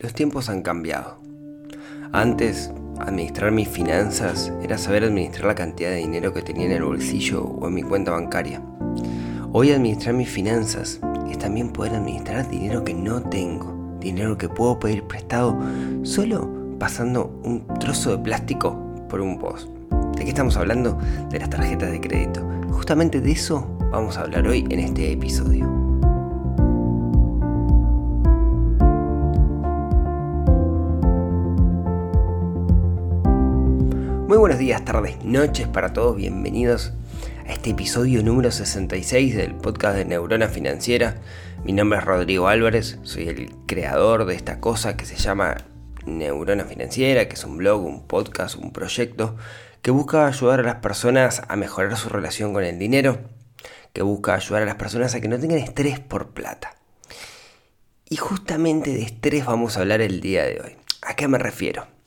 Los tiempos han cambiado. Antes, administrar mis finanzas era saber administrar la cantidad de dinero que tenía en el bolsillo o en mi cuenta bancaria. Hoy administrar mis finanzas es también poder administrar dinero que no tengo, dinero que puedo pedir prestado solo pasando un trozo de plástico por un post. ¿De qué estamos hablando? De las tarjetas de crédito. Justamente de eso vamos a hablar hoy en este episodio. Buenos días, tardes, noches para todos. Bienvenidos a este episodio número 66 del podcast de Neurona Financiera. Mi nombre es Rodrigo Álvarez, soy el creador de esta cosa que se llama Neurona Financiera, que es un blog, un podcast, un proyecto que busca ayudar a las personas a mejorar su relación con el dinero, que busca ayudar a las personas a que no tengan estrés por plata. Y justamente de estrés vamos a hablar el día de hoy. ¿A qué me refiero?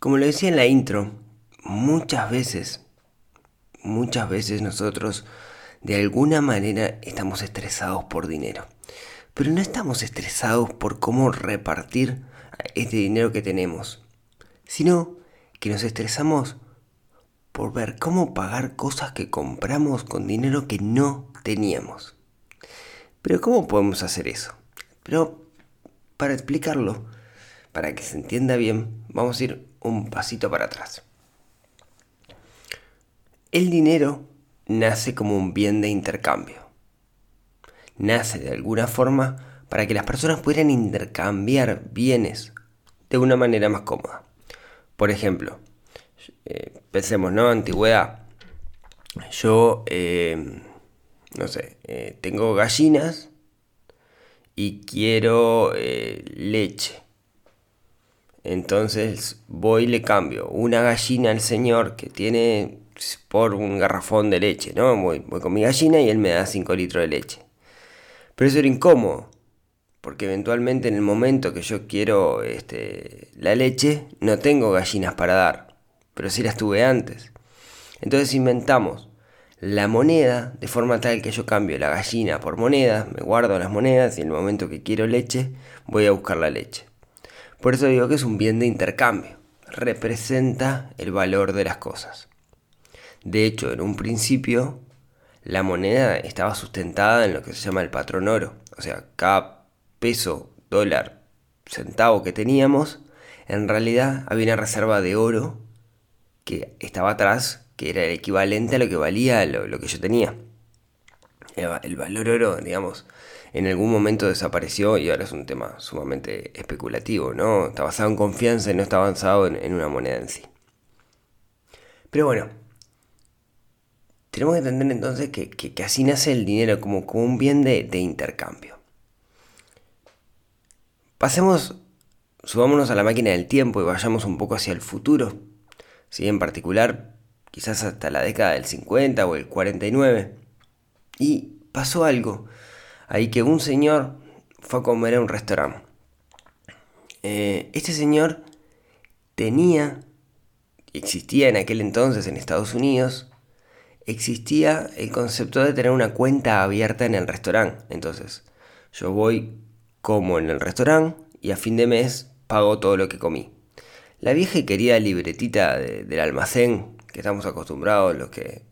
Como lo decía en la intro, muchas veces, muchas veces nosotros de alguna manera estamos estresados por dinero. Pero no estamos estresados por cómo repartir este dinero que tenemos, sino que nos estresamos por ver cómo pagar cosas que compramos con dinero que no teníamos. Pero ¿cómo podemos hacer eso? Pero para explicarlo, para que se entienda bien, vamos a ir un pasito para atrás. El dinero nace como un bien de intercambio. Nace de alguna forma para que las personas pudieran intercambiar bienes de una manera más cómoda. Por ejemplo, eh, pensemos, ¿no? Antigüedad. Yo, eh, no sé, eh, tengo gallinas y quiero leche. Entonces voy y le cambio una gallina al señor que tiene por un garrafón de leche, ¿no? Voy, con mi gallina y él me da 5 litros de leche. Pero eso era incómodo, porque eventualmente en el momento que yo quiero este, la leche, no tengo gallinas para dar, pero sí las tuve antes. Entonces inventamos la moneda de forma tal que yo cambio la gallina por moneda, me guardo las monedas y en el momento que quiero leche, voy a buscar la leche. Por eso digo que es un bien de intercambio. Representa el valor de las cosas. De hecho, en un principio, la moneda estaba sustentada en lo que se llama el patrón oro. O sea, cada peso, dólar, centavo que teníamos, en realidad había una reserva de oro que estaba atrás, que era el equivalente a lo que valía lo, que yo tenía. El valor oro, digamos, en algún momento desapareció y ahora es un tema sumamente especulativo, ¿no? Está basado en confianza y no está avanzado en, una moneda en sí. Pero bueno, tenemos que entender entonces que, así nace el dinero como, un bien de, intercambio. Pasemos, subámonos a la máquina del tiempo y vayamos un poco hacia el futuro. ¿sí? En particular, quizás hasta la década del 50 o el 49. Y pasó algo ahí que un señor fue a comer a un restaurante. Eh, este señor tenía, existía en aquel entonces en Estados Unidos, existía el concepto de tener una cuenta abierta en el restaurante. Entonces, yo voy, como en el restaurante y a fin de mes pago todo lo que comí. La vieja y querida libretita del almacén que estamos acostumbrados los que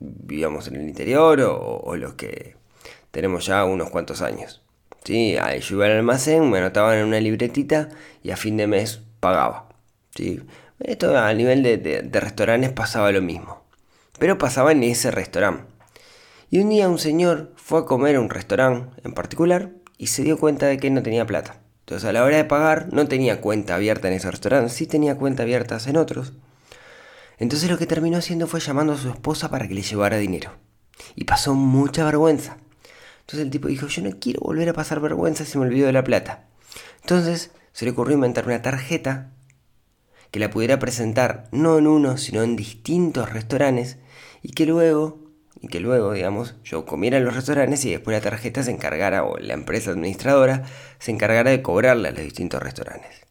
vivíamos en el interior o los que tenemos ya unos cuantos años. ¿sí? Yo iba al almacén, me anotaban en una libretita y a fin de mes pagaba. ¿sí? Esto a nivel de, restaurantes pasaba lo mismo. Pero pasaba en ese restaurante. Y un día un señor fue a comer a un restaurante en particular y se dio cuenta de que no tenía plata. Entonces a la hora de pagar no tenía cuenta abierta en ese restaurante, sí tenía cuenta abiertas en otros. Entonces lo que terminó haciendo fue llamando a su esposa para que le llevara dinero. Y pasó mucha vergüenza. Entonces el tipo dijo, yo no quiero volver a pasar vergüenza si me olvido de la plata. Entonces se le ocurrió inventar una tarjeta que la pudiera presentar no en uno, sino en distintos restaurantes y que luego, y que luego, digamos, yo comiera en los restaurantes y después la tarjeta se encargara, o la empresa administradora, se encargara de cobrarla a los distintos restaurantes.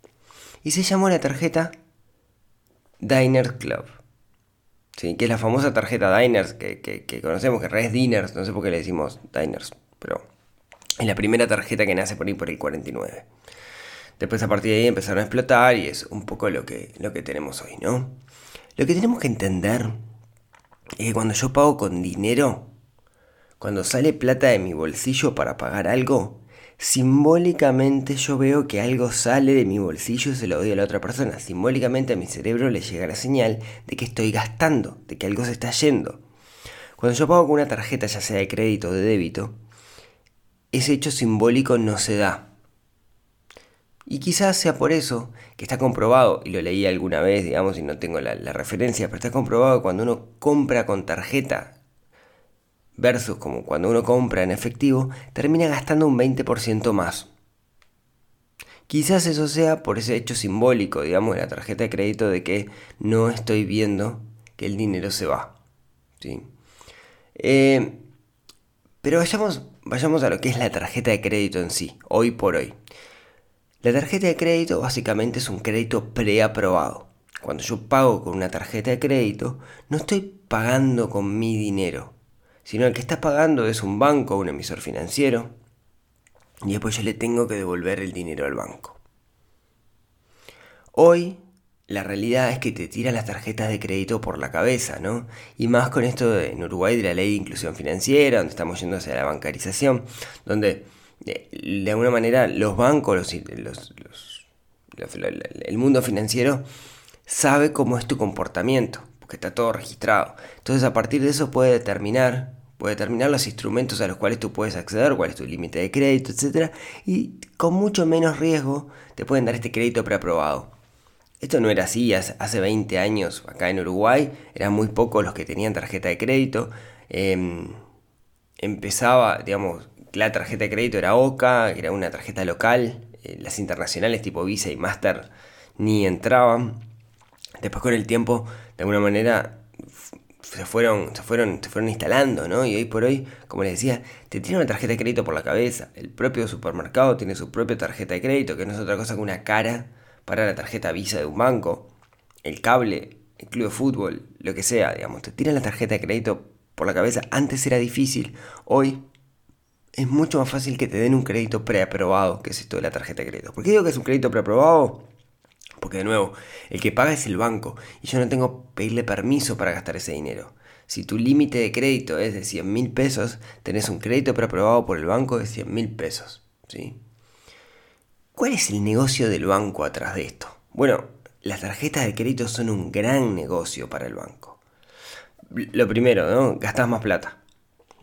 Y se llamó la tarjeta Diner Club. ¿Sí? que es la famosa tarjeta Diners que, conocemos, que en es Diners, no sé por qué le decimos Diners, pero Es la primera tarjeta que nace por ahí por el 49. Después a partir de ahí empezaron a explotar y es un poco lo que, lo que tenemos hoy, ¿no? Lo que tenemos que entender es que cuando yo pago con dinero, cuando sale plata de mi bolsillo para pagar algo, simbólicamente yo veo que algo sale de mi bolsillo y se lo doy a la otra persona. Simbólicamente a mi cerebro le llega la señal de que estoy gastando, de que algo se está yendo. Cuando yo pago con una tarjeta, ya sea de crédito o de débito, ese hecho simbólico no se da. Y quizás sea por eso que está comprobado, y lo leí alguna vez, digamos, y no tengo la, referencia, pero está comprobado que cuando uno compra con tarjeta versus como cuando uno compra en efectivo, termina gastando un 20% más. Quizás eso sea por ese hecho simbólico, digamos, de la tarjeta de crédito de que no estoy viendo que el dinero se va. ¿sí? Eh, pero vayamos, vayamos a lo que es la tarjeta de crédito en sí, hoy por hoy. La tarjeta de crédito básicamente es un crédito preaprobado. Cuando yo pago con una tarjeta de crédito, no estoy pagando con mi dinero, sino el que está pagando es un banco, un emisor financiero, y después yo le tengo que devolver el dinero al banco. Hoy la realidad es que te tira las tarjetas de crédito por la cabeza, ¿no? Y más con esto de, en Uruguay de la ley de inclusión financiera, donde estamos yendo hacia la bancarización, donde de alguna manera los bancos, los, el mundo financiero sabe cómo es tu comportamiento, porque está todo registrado. Entonces a partir de eso puede determinar, puede determinar los instrumentos a los cuales tú puedes acceder, cuál es tu límite de crédito, etc. Y con mucho menos riesgo te pueden dar este crédito preaprobado. Esto no era así hace 20 años acá en Uruguay, eran muy pocos los que tenían tarjeta de crédito. Em, empezaba, digamos, la tarjeta de crédito era OCA, era una tarjeta local, eh, las internacionales tipo Visa y Master ni entraban. Después con el tiempo, de alguna manera, se fueron, se fueron, se fueron instalando, ¿no? Y hoy por hoy, como les decía, te tiene una tarjeta de crédito por la cabeza. El propio supermercado tiene su propia tarjeta de crédito, que no es otra cosa que una cara para la tarjeta Visa de un banco. El cable, el club de fútbol, lo que sea, digamos, te tiran la tarjeta de crédito por la cabeza. Antes era difícil, hoy es mucho más fácil que te den un crédito preaprobado, que es esto de la tarjeta de crédito. ¿Por qué digo que es un crédito preaprobado? Porque de nuevo, el que paga es el banco y yo no tengo que pedirle permiso para gastar ese dinero. Si tu límite de crédito es de 100 mil pesos, tenés un crédito preaprobado por el banco de 100 mil pesos. ¿sí? ¿Cuál es el negocio del banco atrás de esto? Bueno, las tarjetas de crédito son un gran negocio para el banco. Lo primero, ¿no? Gastás más plata.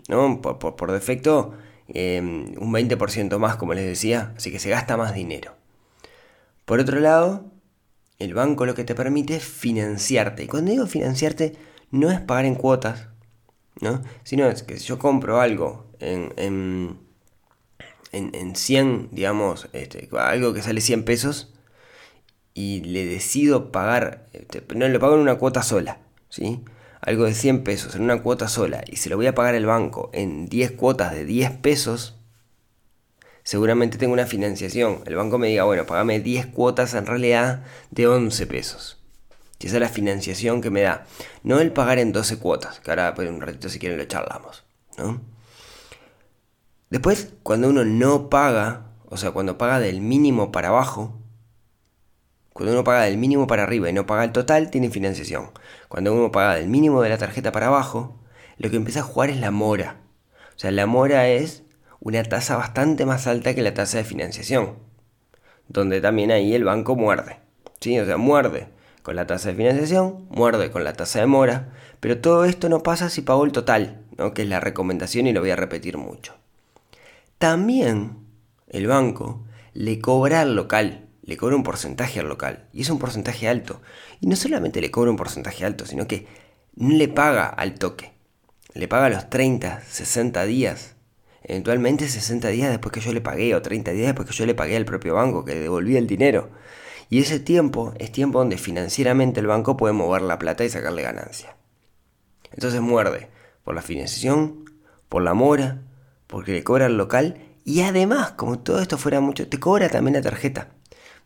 ¿no? Por, por defecto, Em, un 20% más, como les decía, así que se gasta más dinero. Por otro lado, el banco lo que te permite es financiarte. Y cuando digo financiarte, no es pagar en cuotas, ¿no? Sino es que si yo compro algo en, en, 100, digamos, este, algo que sale 100 pesos, y le decido pagar, este, no lo pago en una cuota sola, ¿sí? algo de 100 pesos en una cuota sola y se lo voy a pagar el banco en 10 cuotas de 10 pesos, seguramente tengo una financiación. El banco me diga, bueno, pagame 10 cuotas en realidad de 11 pesos. Y esa es la financiación que me da. No el pagar en 12 cuotas, que ahora pues, un ratito si quieren lo charlamos. ¿no? Después, cuando uno no paga, o sea, cuando paga del mínimo para abajo, cuando uno paga del mínimo para arriba y no paga el total, tiene financiación. Cuando uno paga del mínimo de la tarjeta para abajo, lo que empieza a jugar es la mora. O sea, la mora es una tasa bastante más alta que la tasa de financiación. Donde también ahí el banco muerde. ¿sí? O sea, muerde con la tasa de financiación, muerde con la tasa de mora. Pero todo esto no pasa si pago el total, ¿no? que es la recomendación y lo voy a repetir mucho. También el banco le cobra al local le cobra un porcentaje al local. Y es un porcentaje alto. Y no solamente le cobra un porcentaje alto, sino que no le paga al toque. Le paga los 30, 60 días. Eventualmente 60 días después que yo le pagué o 30 días después que yo le pagué al propio banco que devolvía el dinero. Y ese tiempo es tiempo donde financieramente el banco puede mover la plata y sacarle ganancia. Entonces muerde por la financiación, por la mora, porque le cobra al local y además, como todo esto fuera mucho, te cobra también la tarjeta.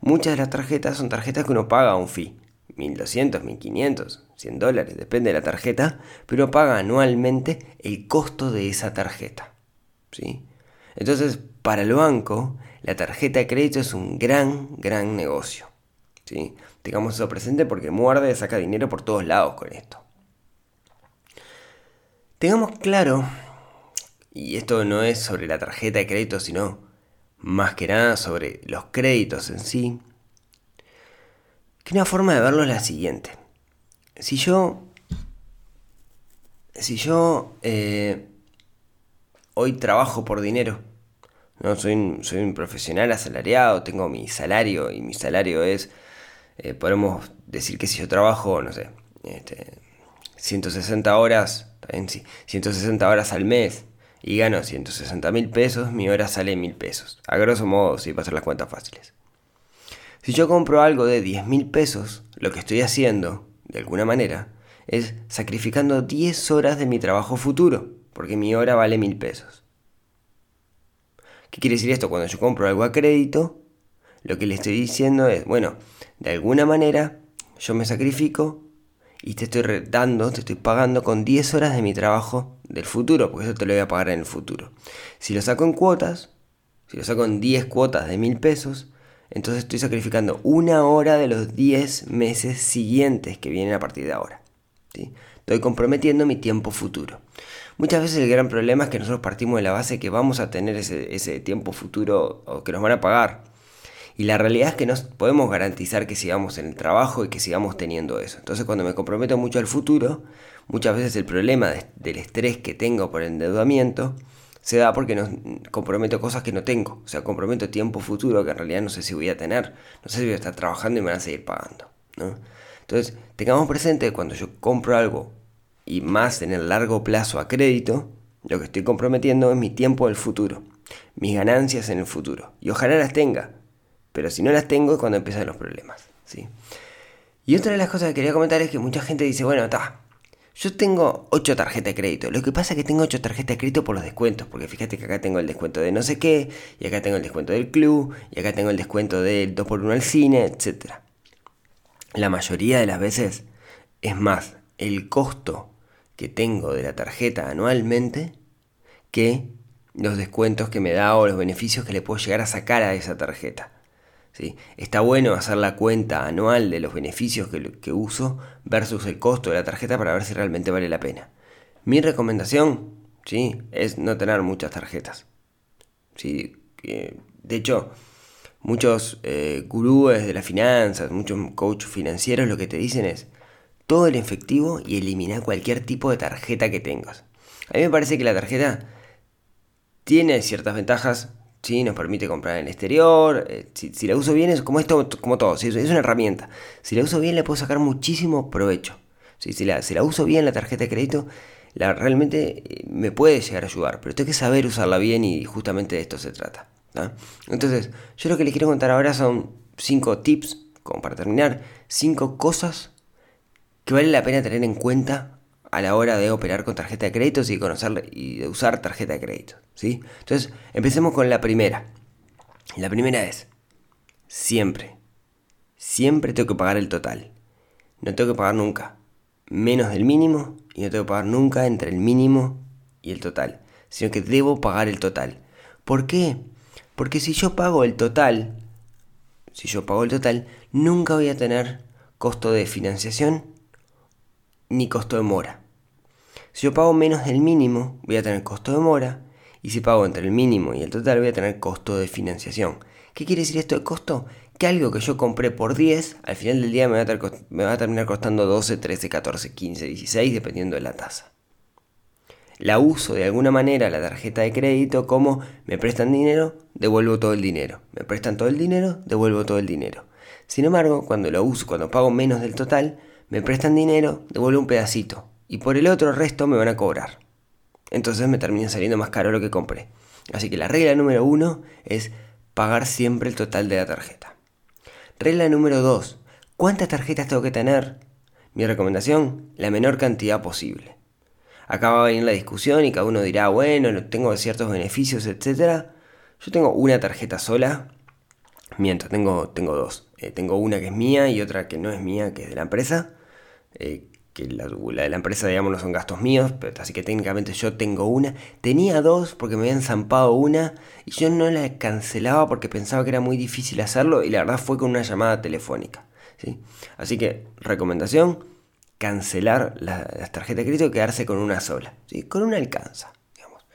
Muchas de las tarjetas son tarjetas que uno paga un fee. 1200, 1500, 100 dólares, depende de la tarjeta, pero paga anualmente el costo de esa tarjeta. ¿sí? Entonces, para el banco, la tarjeta de crédito es un gran, gran negocio. ¿sí? Tengamos eso presente porque muerde, saca dinero por todos lados con esto. Tengamos claro, y esto no es sobre la tarjeta de crédito, sino más que nada sobre los créditos en sí, que una forma de verlo es la siguiente. Si yo, si yo eh, hoy trabajo por dinero, no soy un, soy un profesional asalariado, tengo mi salario y mi salario es, eh, podemos decir que si yo trabajo, no sé, este, 160 horas, 160 horas al mes y gano 160 mil pesos, mi hora sale mil pesos. A grosso modo, si para hacer las cuentas fáciles. Si yo compro algo de 10 mil pesos, lo que estoy haciendo, de alguna manera, es sacrificando 10 horas de mi trabajo futuro, porque mi hora vale mil pesos. ¿Qué quiere decir esto? Cuando yo compro algo a crédito, lo que le estoy diciendo es, bueno, de alguna manera yo me sacrifico y te estoy dando, te estoy pagando con 10 horas de mi trabajo del futuro, porque eso te lo voy a pagar en el futuro. Si lo saco en cuotas, si lo saco en 10 cuotas de mil pesos, entonces estoy sacrificando una hora de los 10 meses siguientes que vienen a partir de ahora. ¿sí? Estoy comprometiendo mi tiempo futuro. Muchas veces el gran problema es que nosotros partimos de la base que vamos a tener ese, ese tiempo futuro o que nos van a pagar. Y la realidad es que no podemos garantizar que sigamos en el trabajo y que sigamos teniendo eso. Entonces cuando me comprometo mucho al futuro, muchas veces el problema del estrés que tengo por el endeudamiento se da porque no, comprometo cosas que no tengo. O sea, comprometo tiempo futuro que en realidad no sé si voy a tener. No sé si voy a estar trabajando y me van a seguir pagando. Entonces, tengamos presente que cuando yo compro algo y más en el largo plazo a crédito, lo que estoy comprometiendo es mi tiempo del futuro, mis ganancias en el futuro. Y ojalá las tenga, pero si no las tengo es cuando empiezan los problemas. ¿sí? Y otra de las cosas que quería comentar es que mucha gente dice, bueno, está, yo tengo 8 tarjetas de crédito. Lo que pasa es que tengo 8 tarjetas de crédito por los descuentos. Porque fíjate que acá tengo el descuento de no sé qué. Y acá tengo el descuento del club. Y acá tengo el descuento del 2x1 al cine, etc. La mayoría de las veces es más el costo que tengo de la tarjeta anualmente que los descuentos que me da o los beneficios que le puedo llegar a sacar a esa tarjeta. Está bueno hacer la cuenta anual de los beneficios que, uso versus el costo de la tarjeta para ver si realmente vale la pena. Mi recomendación ¿sí? es no tener muchas tarjetas. ¿sí? De hecho, muchos eh, gurúes de las finanzas, muchos coaches financieros lo que te dicen es todo el efectivo y eliminar cualquier tipo de tarjeta que tengas. A mí me parece que la tarjeta tiene ciertas ventajas, ¿sí? nos permite comprar en el exterior. Eh, si, la uso bien, es como esto, como todo, es una herramienta. Si la uso bien, le puedo sacar muchísimo provecho. Si, la, si la uso bien, la tarjeta de crédito, la, realmente eh, me puede llegar a ayudar, pero tengo que saber usarla bien y justamente de esto se trata. Entonces, yo lo que les quiero contar ahora son 5 tips, como para terminar, 5 cosas que vale la pena tener en cuenta a la hora de operar con tarjeta de créditos y conocer y usar tarjeta de crédito. ¿sí? Entonces, empecemos con la primera. La primera es, siempre, siempre tengo que pagar el total. No tengo que pagar nunca menos del mínimo y no tengo que pagar nunca entre el mínimo y el total, sino que debo pagar el total. ¿Por qué? Porque si yo pago el total, si yo pago el total, nunca voy a tener costo de financiación ni costo de mora. Si yo pago menos del mínimo, voy a tener costo de mora. Y si pago entre el mínimo y el total, voy a tener costo de financiación. ¿Qué quiere decir esto de costo? Que algo que yo compré por 10, al final del día me va a, terminar costando 12, 13, 14, 15, 16, dependiendo de la tasa. La uso de alguna manera la tarjeta de crédito como me prestan dinero, devuelvo todo el dinero. Me prestan todo el dinero, devuelvo todo el dinero. Sin embargo, cuando lo uso, cuando pago menos del total, me prestan dinero, devuelvo un pedacito y por el otro resto me van a cobrar. Entonces me termina saliendo más caro lo que compré. Así que la regla número uno es pagar siempre el total de la tarjeta. Regla número dos, ¿cuántas tarjetas tengo que tener? Mi recomendación, la menor cantidad posible. Acá va a venir la discusión y cada uno dirá, bueno, tengo ciertos beneficios, etc. Yo tengo una tarjeta sola, mientras tengo, tengo dos. Eh, tengo una que es mía y otra que no es mía, que es de la empresa. Eh, que la, de la empresa, digamos, no son gastos míos, pero, así que técnicamente yo tengo una. Tenía dos porque me habían zampado una y yo no la cancelaba porque pensaba que era muy difícil hacerlo y la verdad fue con una llamada telefónica. ¿sí? Así que, recomendación, cancelar las tarjetas de crédito y quedarse con una sola. ¿sí? Con una alcanza. Digamos.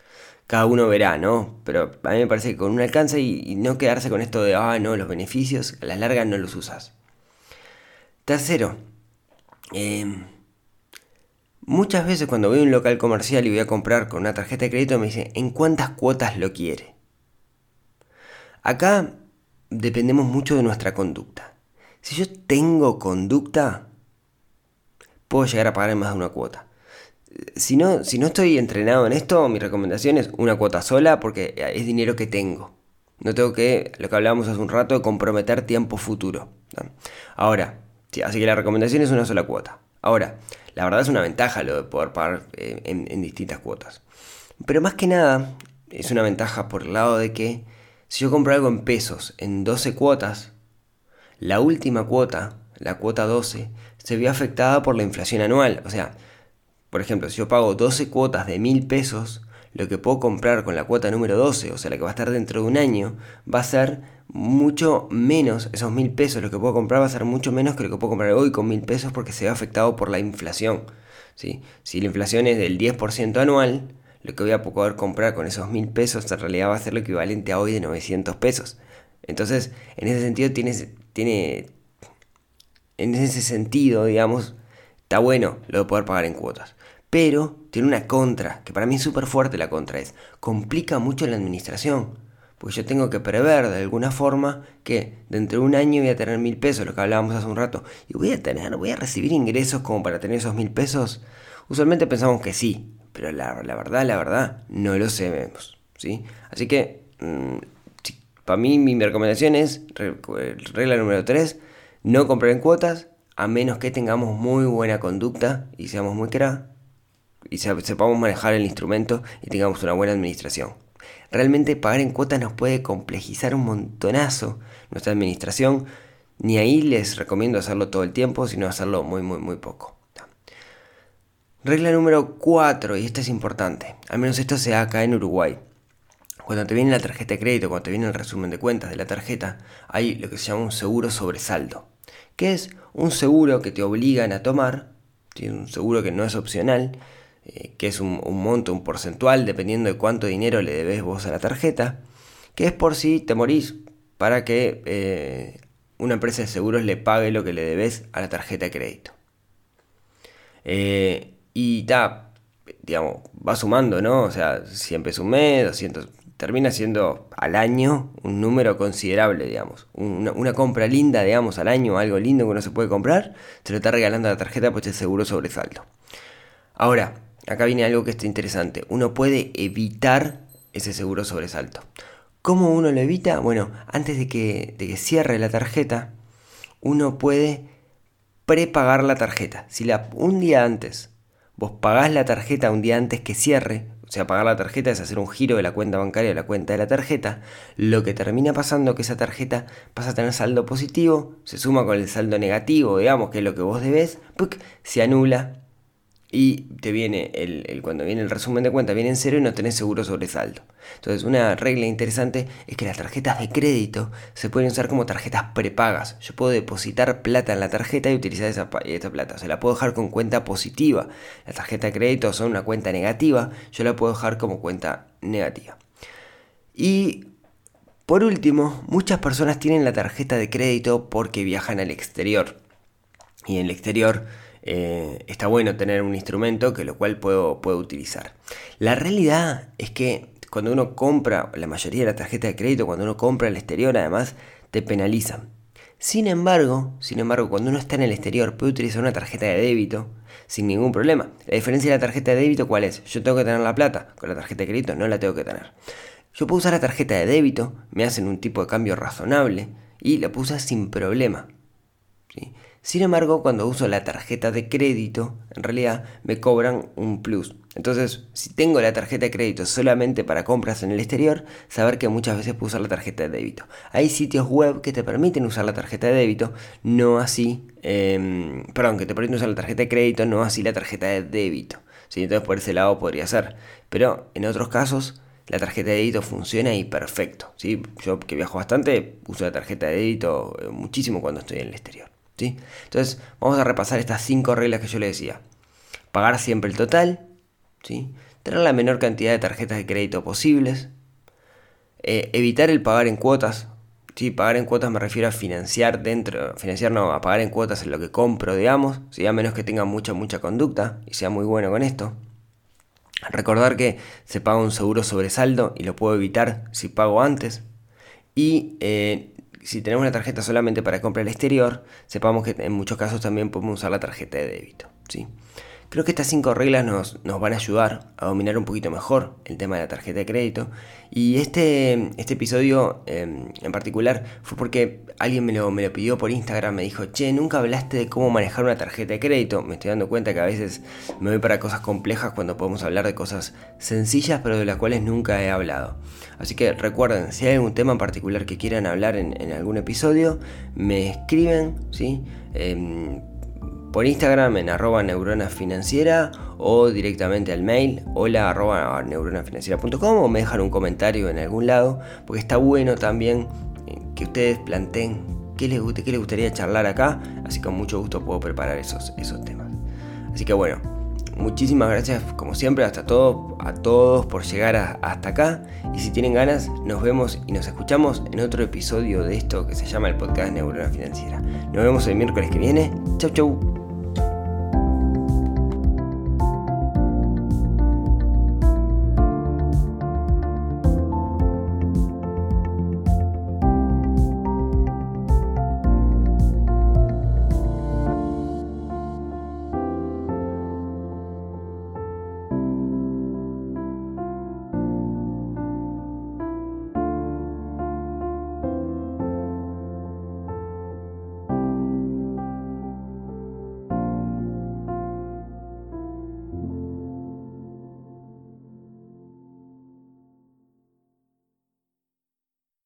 Cada uno verá, ¿no? Pero a mí me parece que con una alcanza y, no quedarse con esto de, ah, no, los beneficios, a la larga no los usas. Tercero, eh, Muchas veces cuando voy a un local comercial y voy a comprar con una tarjeta de crédito me dicen, ¿en cuántas cuotas lo quiere? Acá dependemos mucho de nuestra conducta. Si yo tengo conducta, puedo llegar a pagar más de una cuota. Si no, si no estoy entrenado en esto, mi recomendación es una cuota sola porque es dinero que tengo. No tengo que, lo que hablábamos hace un rato, de comprometer tiempo futuro. Ahora, así que la recomendación es una sola cuota. Ahora, la verdad es una ventaja lo de poder pagar eh, en, distintas cuotas. Pero más que nada, es una ventaja por el lado de que si yo compro algo en pesos en 12 cuotas, la última cuota, la cuota 12, se ve afectada por la inflación anual. O sea, por ejemplo, si yo pago 12 cuotas de 1000 pesos, lo que puedo comprar con la cuota número 12, o sea, la que va a estar dentro de un año, va a ser mucho menos, esos mil pesos, lo que puedo comprar va a ser mucho menos que lo que puedo comprar hoy con mil pesos porque se ve afectado por la inflación. ¿sí? Si la inflación es del 10% anual, lo que voy a poder comprar con esos mil pesos en realidad va a ser lo equivalente a hoy de 900 pesos. Entonces, en ese sentido, tiene, tiene en ese sentido, digamos, está bueno lo de poder pagar en cuotas. Pero tiene una contra, que para mí es súper fuerte la contra, es complica mucho la administración. Porque yo tengo que prever de alguna forma que dentro de un año voy a tener mil pesos, lo que hablábamos hace un rato, y voy a tener, voy a recibir ingresos como para tener esos mil pesos. Usualmente pensamos que sí, pero la, verdad, la verdad, no lo sabemos. ¿sí? Así que, mm, para mí, mi recomendación es, regla número 3, no comprar en cuotas, a menos que tengamos muy buena conducta y seamos muy cra y sepamos manejar el instrumento y tengamos una buena administración. Realmente pagar en cuotas nos puede complejizar un montonazo nuestra administración. Ni ahí les recomiendo hacerlo todo el tiempo, sino hacerlo muy, muy, muy poco. Regla número 4, y esta es importante, al menos esto se da acá en Uruguay. Cuando te viene la tarjeta de crédito, cuando te viene el resumen de cuentas de la tarjeta, hay lo que se llama un seguro sobresaldo, que es un seguro que te obligan a tomar, un seguro que no es opcional, eh, que es un, monto, un porcentual, dependiendo de cuánto dinero le debes vos a la tarjeta, que es por si te morís para que eh, una empresa de seguros le pague lo que le debes a la tarjeta de crédito. Eh, y ta, digamos, va sumando, ¿no? O sea, 100 pesos un mes, 200, termina siendo al año un número considerable, digamos. Una, una, compra linda, digamos, al año, algo lindo que uno se puede comprar, se lo está regalando a la tarjeta pues es seguro sobresalto. Ahora, acá viene algo que está interesante. Uno puede evitar ese seguro sobresalto. ¿Cómo uno lo evita? Bueno, antes de que, de que cierre la tarjeta, uno puede prepagar la tarjeta. Si la, un día antes vos pagás la tarjeta un día antes que cierre, o sea, pagar la tarjeta es hacer un giro de la cuenta bancaria a la cuenta de la tarjeta, lo que termina pasando es que esa tarjeta pasa a tener saldo positivo, se suma con el saldo negativo, digamos, que es lo que vos debés, se anula y te viene el, cuando viene el resumen de cuenta viene en cero y no tenés seguro sobresalto. Entonces una regla interesante es que las tarjetas de crédito se pueden usar como tarjetas prepagas. Yo puedo depositar plata en la tarjeta y utilizar esa, plata. Se la puedo dejar con cuenta positiva. La tarjeta de crédito son una cuenta negativa, yo la puedo dejar como cuenta negativa. Y por último, muchas personas tienen la tarjeta de crédito porque viajan al exterior. Y en el exterior eh, está bueno tener un instrumento que lo cual puedo, puedo utilizar. La realidad es que cuando uno compra, la mayoría de la tarjeta de crédito, cuando uno compra el exterior, además te penalizan. Sin embargo, sin embargo, cuando uno está en el exterior puede utilizar una tarjeta de débito sin ningún problema. La diferencia de la tarjeta de débito, ¿cuál es? Yo tengo que tener la plata, con la tarjeta de crédito no la tengo que tener. Yo puedo usar la tarjeta de débito, me hacen un tipo de cambio razonable y la puedo usar sin problema. Sin embargo, cuando uso la tarjeta de crédito, en realidad me cobran un plus. Entonces, si tengo la tarjeta de crédito solamente para compras en el exterior, saber que muchas veces puedo usar la tarjeta de débito. Hay sitios web que te permiten usar la tarjeta de débito, no así, em, perdón, que te permiten usar la tarjeta de crédito, no así la tarjeta de débito. ¿sí? Entonces, por ese lado podría ser. Pero en otros casos, la tarjeta de débito funciona y perfecto. ¿sí? Yo que viajo bastante, uso la tarjeta de débito eh, muchísimo cuando estoy en el exterior. ¿Sí? Entonces, vamos a repasar estas cinco reglas que yo le decía. Pagar siempre el total, tener la menor cantidad de tarjetas de crédito posibles, eh, evitar el pagar en cuotas, ¿sí? pagar en cuotas me refiero a financiar dentro, financiar no, a pagar en cuotas en lo que compro, digamos, ¿sí? a menos que tenga mucha, mucha conducta y sea muy bueno con esto. Recordar que se paga un seguro sobresaldo y lo puedo evitar si pago antes. Y eh, si tenemos una tarjeta solamente para compra al exterior, sepamos que en muchos casos también podemos usar la tarjeta de débito. ¿sí? Creo que estas cinco reglas nos, van a ayudar a dominar un poquito mejor el tema de la tarjeta de crédito. Y este, este episodio em, en particular fue porque alguien me lo, pidió por Instagram, me dijo, che, nunca hablaste de cómo manejar una tarjeta de crédito. Me estoy dando cuenta que a veces me voy para cosas complejas cuando podemos hablar de cosas sencillas, pero de las cuales nunca he hablado. Así que recuerden, si hay algún tema en particular que quieran hablar en, en algún episodio, me escriben, ¿sí? Em, por Instagram en arroba neurona financiera o directamente al mail hola arroba neuronafinanciera.com o me dejan un comentario en algún lado porque está bueno también eh, que ustedes planteen qué les, qué les gustaría charlar acá, así que con mucho gusto puedo preparar esos, esos temas. Así que bueno, muchísimas gracias como siempre hasta todo, a todos por llegar hasta acá y si tienen ganas nos vemos y nos escuchamos en otro episodio de esto que se llama el podcast Neurona Financiera. Nos vemos el miércoles que viene. Chau chau.